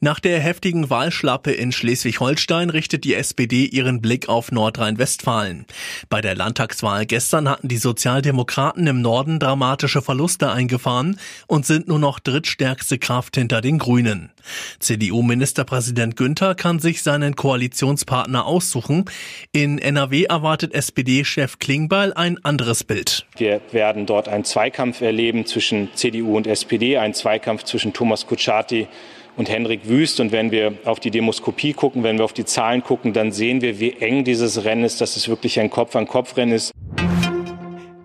Nach der heftigen Wahlschlappe in Schleswig-Holstein richtet die SPD ihren Blick auf Nordrhein-Westfalen. Bei der Landtagswahl gestern hatten die Sozialdemokraten im Norden dramatische Verluste eingefahren und sind nur noch drittstärkste Kraft hinter den Grünen. CDU-Ministerpräsident Günther kann sich seinen Koalitionspartner aussuchen. In NRW erwartet SPD-Chef Klingbeil ein anderes Bild. Wir werden dort einen Zweikampf erleben zwischen CDU und SPD, einen Zweikampf zwischen Thomas Kutschaty und Henrik Wüst. Und wenn wir auf die Demoskopie gucken, wenn wir auf die Zahlen gucken, dann sehen wir, wie eng dieses Rennen ist, dass es wirklich ein Kopf-an-Kopf-Rennen ist.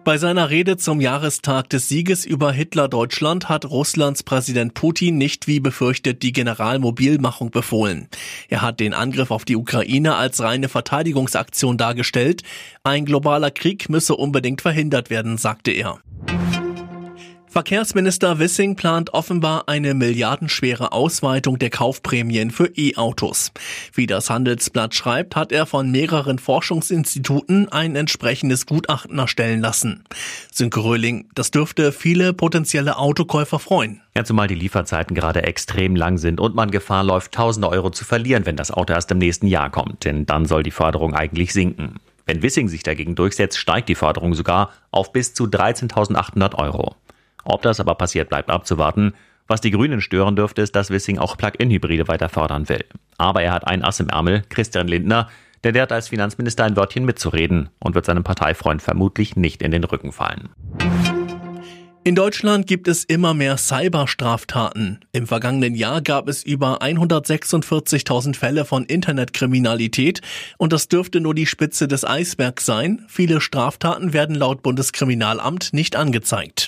Bei seiner Rede zum Jahrestag des Sieges über Hitler-Deutschland hat Russlands Präsident Putin nicht wie befürchtet die Generalmobilmachung befohlen. Er hat den Angriff auf die Ukraine als reine Verteidigungsaktion dargestellt. Ein globaler Krieg müsse unbedingt verhindert werden, sagte er. Verkehrsminister Wissing plant offenbar eine milliardenschwere Ausweitung der Kaufprämien für E-Autos. Wie das Handelsblatt schreibt, hat er von mehreren Forschungsinstituten ein entsprechendes Gutachten erstellen lassen. Sönke Röhling, das dürfte viele potenzielle Autokäufer freuen. Ja, zumal die Lieferzeiten gerade extrem lang sind und man Gefahr läuft, tausende Euro zu verlieren, wenn das Auto erst im nächsten Jahr kommt. Denn dann soll die Förderung eigentlich sinken. Wenn Wissing sich dagegen durchsetzt, steigt die Förderung sogar auf bis zu 13.800 Euro. Ob das aber passiert, bleibt abzuwarten. Was die Grünen stören dürfte, ist, dass Wissing auch Plug-in-Hybride weiter fördern will. Aber er hat ein Ass im Ärmel, Christian Lindner, denn der hat als Finanzminister ein Wörtchen mitzureden und wird seinem Parteifreund vermutlich nicht in den Rücken fallen. In Deutschland gibt es immer mehr Cyberstraftaten. Im vergangenen Jahr gab es über 146.000 Fälle von Internetkriminalität und das dürfte nur die Spitze des Eisbergs sein. Viele Straftaten werden laut Bundeskriminalamt nicht angezeigt.